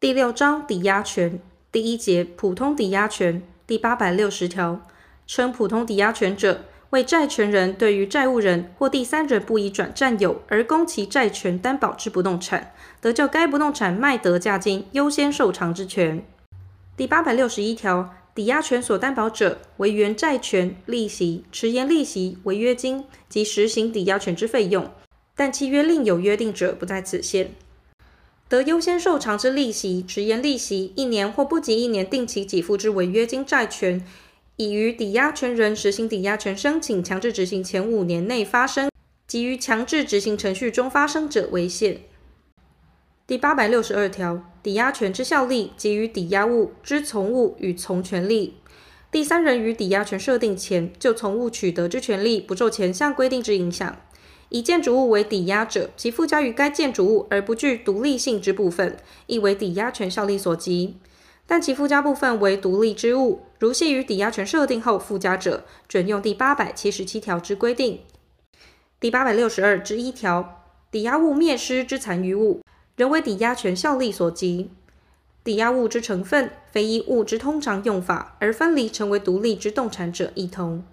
第六章抵押权第一节普通抵押权第八百六十条，称普通抵押权者，为债权人对于债务人或第三人不移转占有而供其债权担保之不动产，得就该不动产卖得价金优先受偿之权。第八百六十一条，抵押权所担保者为原债权、利息、迟延利息、违约金及实行抵押权之费用，但契约另有约定者，不在此限。得优先受偿之利息、迟延利息，一年或不及一年定期给付之违约金债权，已于抵押权人实行抵押权申请强制执行前五年内发生，及于强制执行程序中发生者为限。第八百六十二条，抵押权之效力，基于抵押物之从物与从权利。第三人于抵押权设定前就从物取得之权利，不受前项规定之影响。以建筑物为抵押者，其附加于该建筑物而不具独立性之部分，亦为抵押权效力所及。但其附加部分为独立之物，如系于抵押权设定后附加者，准用第八百七十七条之规定。第八百六十二之一条，抵押物灭失之残余物，仍为抵押权效力所及。抵押物之成分，非依物之通常用法而分离成为独立之动产者，亦同。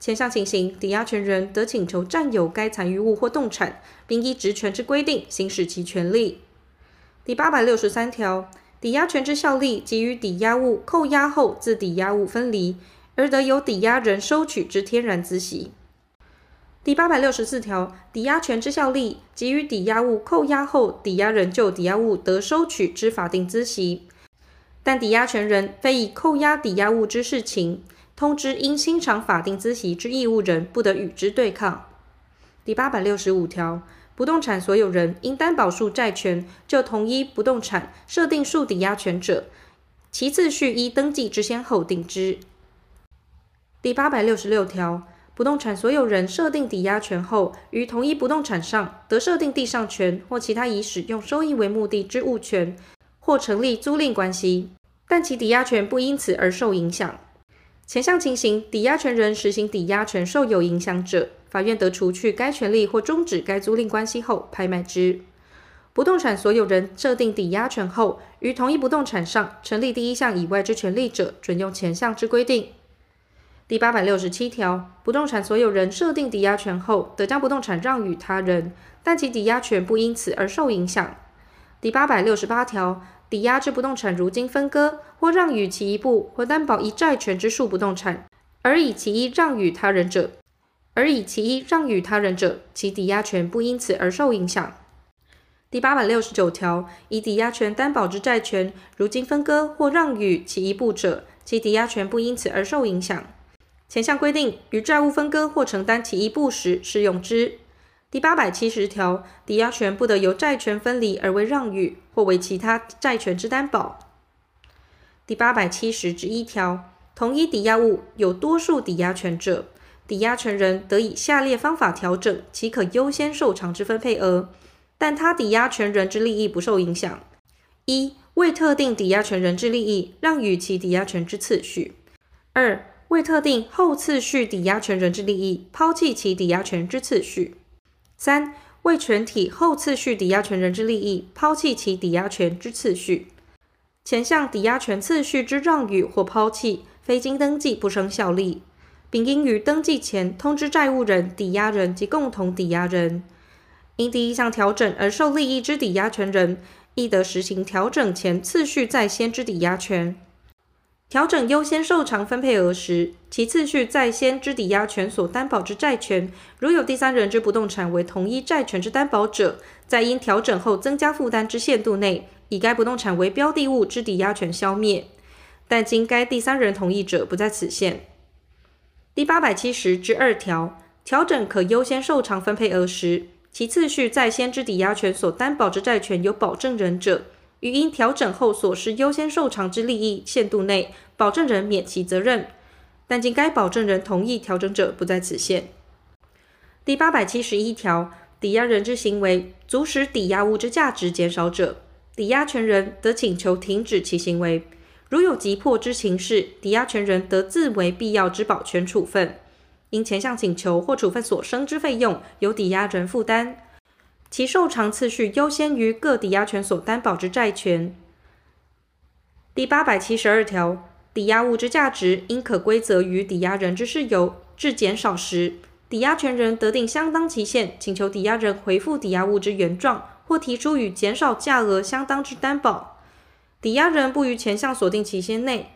前项情形，抵押权人得请求占有该残余物或动产，并依职权之规定行使其权利。第八百六十三条，抵押权之效力，基于抵押物扣押后自抵押物分离，而得由抵押人收取之天然孳息。第八百六十四条，抵押权之效力，基于抵押物扣押后抵押人就抵押物得收取之法定孳息，但抵押权人非以扣押抵押物之事情。通知因清偿法定孳息之义务人，不得与之对抗。第八百六十五条，不动产所有人应担保数债权，就同一不动产设定数抵押权者，其次序依登记之先后定之。第八百六十六条，不动产所有人设定抵押权后，于同一不动产上得设定地上权或其他以使用收益为目的之物权，或成立租赁关系，但其抵押权不因此而受影响。前项情形，抵押权人实行抵押权受有影响者，法院得除去该权利或终止该租赁关系后拍卖之。不动产所有人设定抵押权后，于同一不动产上成立第一项以外之权利者，准用前项之规定。第八百六十七条，不动产所有人设定抵押权后，得将不动产让与他人，但其抵押权不因此而受影响。第八百六十八条。抵押之不动产如今分割或让与其一部或担保一债权之数不动产，而以其一让与他人者，而以其一让与他人者，其抵押权不因此而受影响。第八百六十九条，以抵押权担保之债权如今分割或让与其一部者，其抵押权不因此而受影响。前项规定于债务分割或承担其一部时适用之。第八百七十条，抵押权不得由债权分离而为让与，或为其他债权之担保。第八百七十之一条，同一抵押物有多数抵押权者，抵押权人得以下列方法调整其可优先受偿之分配额，但他抵押权人之利益不受影响：一、为特定抵押权人之利益让与其抵押权之次序；二、为特定后次序抵押权人之利益抛弃其抵押权之次序。三、为全体后次序抵押权人之利益，抛弃其抵押权之次序。前项抵押权次序之让与或抛弃，非经登记不生效力，并应于登记前通知债务人、抵押人及共同抵押人。因第一项调整而受利益之抵押权人，亦得实行调整前次序在先之抵押权。调整优先受偿分配额时，其次序在先之抵押权所担保之债权，如有第三人之不动产为同一债权之担保者，在因调整后增加负担之限度内，以该不动产为标的物之抵押权消灭，但经该第三人同意者，不在此限。第八百七十之二条，调整可优先受偿分配额时，其次序在先之抵押权所担保之债权有保证人者。于因调整后所失优先受偿之利益限度内，保证人免其责任，但经该保证人同意调整者，不在此限。第八百七十一条，抵押人之行为足使抵押物之价值减少者，抵押权人得请求停止其行为。如有急迫之情事，抵押权人得自为必要之保全处分，因前项请求或处分所生之费用，由抵押人负担。其受偿次序优先于各抵押权所担保之债权。第八百七十二条，抵押物之价值因可归责于抵押人之事由致减少时，抵押权人得定相当期限，请求抵押人回复抵押物之原状，或提出与减少价额相当之担保。抵押人不于前项所定期限内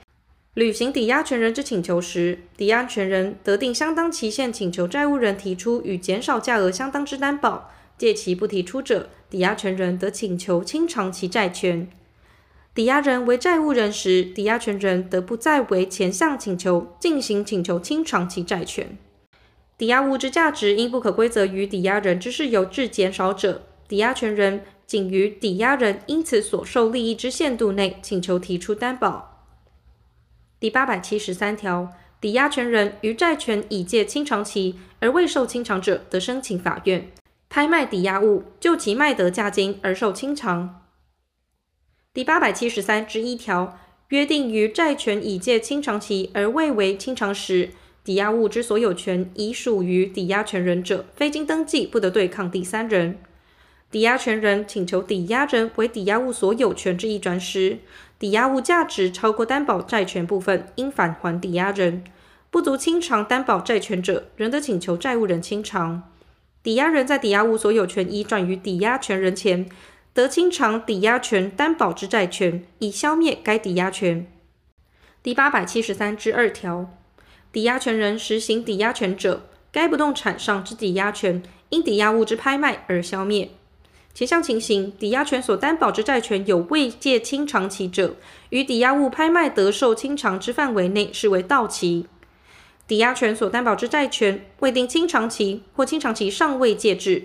履行抵押权人之请求时，抵押权人得定相当期限，请求债务人提出与减少价额相当之担保。借其不提出者，抵押权人得请求清偿其债权。抵押人为债务人时，抵押权人得不再为前项请求进行请求清偿其债权。抵押物之价值因不可归责于抵押人之事由致减少者，抵押权人仅于抵押人因此所受利益之限度内，请求提出担保。第八百七十三条，抵押权人于债权已届清偿期而未受清偿者，得申请法院拍卖抵押物，就其卖得价金而受清偿。第八百七十三之一条，约定于债权已届清偿期而未为清偿时，抵押物之所有权已属于抵押权人者，非经登记不得对抗第三人。抵押权人请求抵押人为抵押物所有权之一转时，抵押物价值超过担保债权部分，应返还抵押人；不足清偿担保债权者，仍得请求债务人清偿。抵押人在抵押物所有权已转于抵押权人前，得清偿抵押权担保之债权，以消灭该抵押权。第八百七十三之二条，抵押权人实行抵押权者，该不动产上之抵押权因抵押物之拍卖而消灭。前项情形，抵押权所担保之债权有未届清偿期者，于抵押物拍卖得受清偿之范围内，视为到期。抵押权所担保之债权未定清偿期或清偿期尚未届至，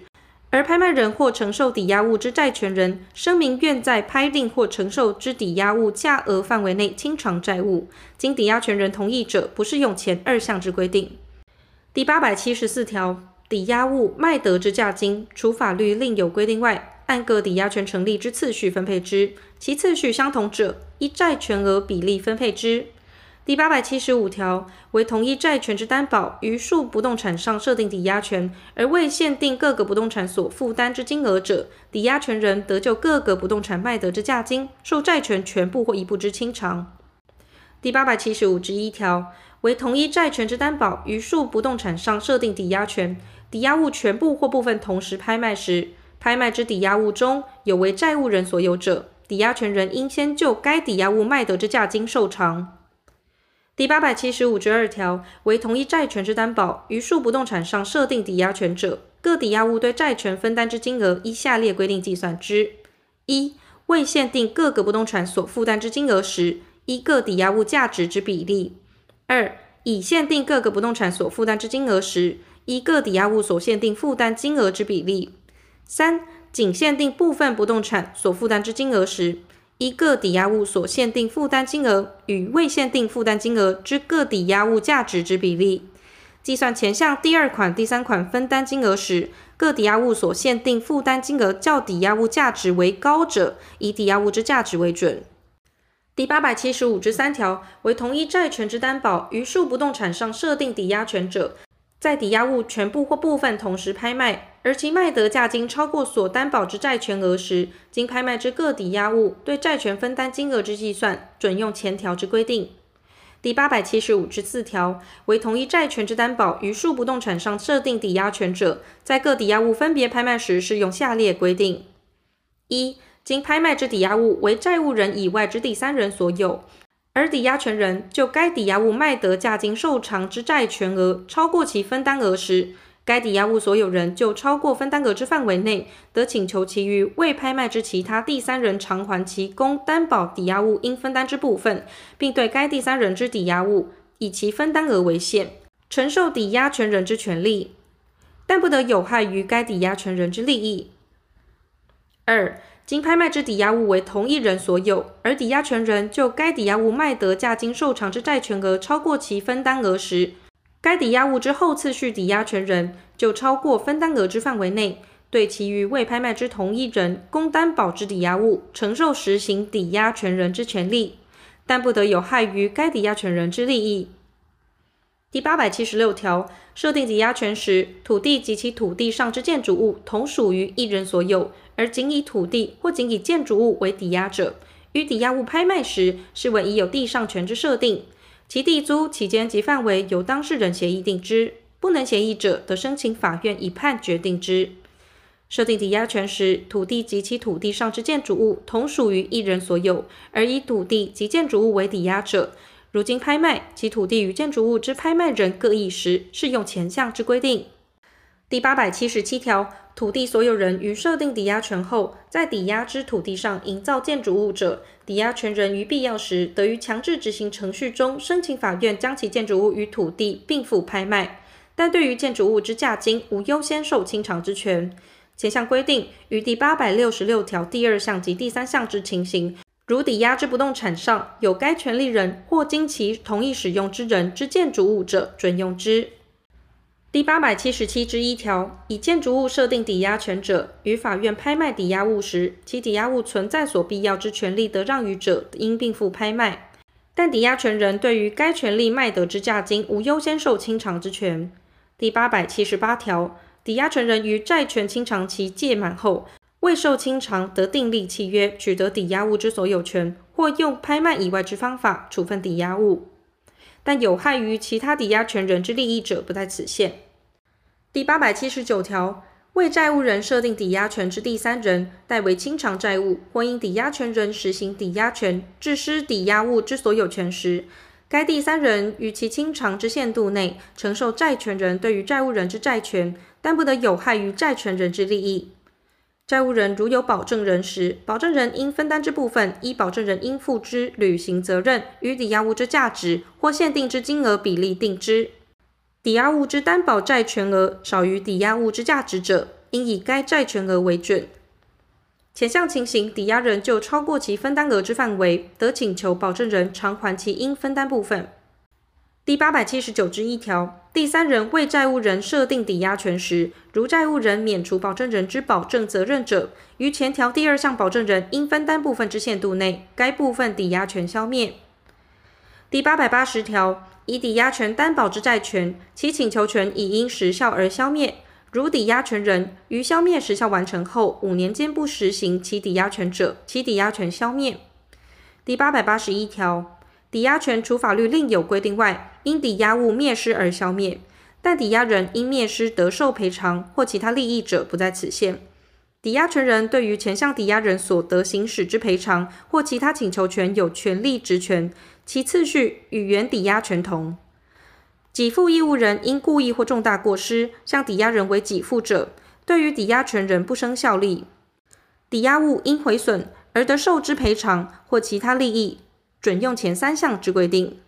而拍卖人或承受抵押物之债权人声明愿在拍定或承受之抵押物价额范围内清偿债务，经抵押权人同意者，不适用前二项之规定。第八百七十四条。抵押物卖得之价金，除法律另有规定外，按各抵押权成立之次序分配之，其次序相同者，依债权额比例分配之。第八百七十五条，为同一债权之担保，于数不动产上设定抵押权，而未限定各个不动产所负担之金额者，抵押权人得就各个不动产卖得之价金，受债权全部或一部之清偿。第八百七十五之一条，为同一债权之担保，于数不动产上设定抵押权。抵押物全部或部分同时拍卖时，拍卖之抵押物中有为债务人所有者，抵押权人应先就该抵押物卖得之价金受偿。第八百七十五之二条，为同一债权之担保，于数不动产上设定抵押权者，各抵押物对债权分担之金额依下列规定计算之：一、未限定各个不动产所负担之金额时，依各抵押物价值之比例；二、已限定各个不动产所负担之金额时，依各抵押物所限定负担金额之比例；三、仅限定部分不动产所负担之金额时，依各抵押物所限定负担金额与未限定负担金额之各抵押物价值之比例。计算前项第二款、第三款分担金额时，各抵押物所限定负担金额较抵押物价值为高者，以抵押物之价值为准。第八百七十五之三条，为同一债权之担保，于数不动产上设定抵押权者。在抵押物全部或部分同时拍卖，而其卖得价金超过所担保之债权额时，经拍卖之各抵押物对债权分担金额之计算，准用前条之规定。第八百七十五之四条，为同一债权之担保，于数不动产上设定抵押权者，在各抵押物分别拍卖时，适用下列规定：一、经拍卖之抵押物为债务人以外之第三人所有。而抵押权人就该抵押物卖得价金受偿之债权额超过其分担额时，该抵押物所有人就超过分担额之范围内，得请求其余未拍卖之其他第三人偿还其供担保抵押物应分担之部分，并对该第三人之抵押物以其分担额为限，承受抵押权人之权利，但不得有害于该抵押权人之利益。二。经拍卖之抵押物为同一人所有，而抵押权人就该抵押物卖得价金受偿之债权额超过其分担额时，该抵押物之后次序抵押权人就超过分担额之范围内，对其余未拍卖之同一人供担保之抵押物承受实行抵押权人之权利，但不得有害于该抵押权人之利益。第八百七十六条，设定抵押权时，土地及其土地上之建筑物同属于一人所有，而仅以土地或仅以建筑物为抵押者，于抵押物拍卖时视为已有地上权之设定，其地租期间及范围由当事人协议定之，不能协议者得申请法院以判决定之。设定抵押权时，土地及其土地上之建筑物同属于一人所有，而以土地及建筑物为抵押者，如今拍卖，其土地与建筑物之拍卖人各异时，适用前项之规定。第八百七十七条，土地所有人于设定抵押权后，在抵押之土地上营造建筑物者，抵押权人于必要时，得于强制执行程序中申请法院将其建筑物与土地并付拍卖，但对于建筑物之价金，无优先受清偿之权。前项规定于第八百六十六条第二项及第三项之情形，如抵押之不动产上有该权利人或经其同意使用之人之建筑物者，准用之。第八百七十七之一条，以建筑物设定抵押权者，于法院拍卖抵押物时，其抵押物存在所必要之权利得让与者，应并付拍卖。但抵押权人对于该权利卖得之价金，无优先受清偿之权。第八百七十八条。抵押权人于债权清偿期届满后，未受清偿，得订立契约，取得抵押物之所有权，或用拍卖以外之方法处分抵押物。但有害于其他抵押权人之利益者，不在此限。第八百七十九条，为债务人设定抵押权之第三人，代为清偿债务，或因抵押权人实行抵押权，致失抵押物之所有权时，该第三人于其清偿之限度内，承受债权人对于债务人之债权。但不得有害于债权人之利益。债务人如有保证人时，保证人应分担之部分，依保证人应负之履行责任与抵押物之价值或限定之金额比例定之。抵押物之担保债权额少于抵押物之价值者，应以该债权额为准。前项情形，抵押人就超过其分担额之范围，得请求保证人偿还其应分担部分。第八百七十九之一条，第三人为债务人设定抵押权时，如债务人免除保证人之保证责任者，于前条第二项保证人应分担部分之限度内，该部分抵押权消灭。第八百八十条，以抵押权担保之债权，其请求权已因时效而消灭。如抵押权人于消灭时效完成后五年间不实行其抵押权者，其抵押权消灭。第八百八十一条。抵押权除法律另有规定外，因抵押物灭失而消灭，但抵押人因灭失得受赔偿或其他利益者不在此限。抵押权人对于前项抵押人所得行使之赔偿或其他请求权有权利职权，其次序与原抵押权同。给付义务人因故意或重大过失向抵押人为给付者，对于抵押权人不生效力。抵押物因毁损而得受之赔偿或其他利益，准用前三项之规定。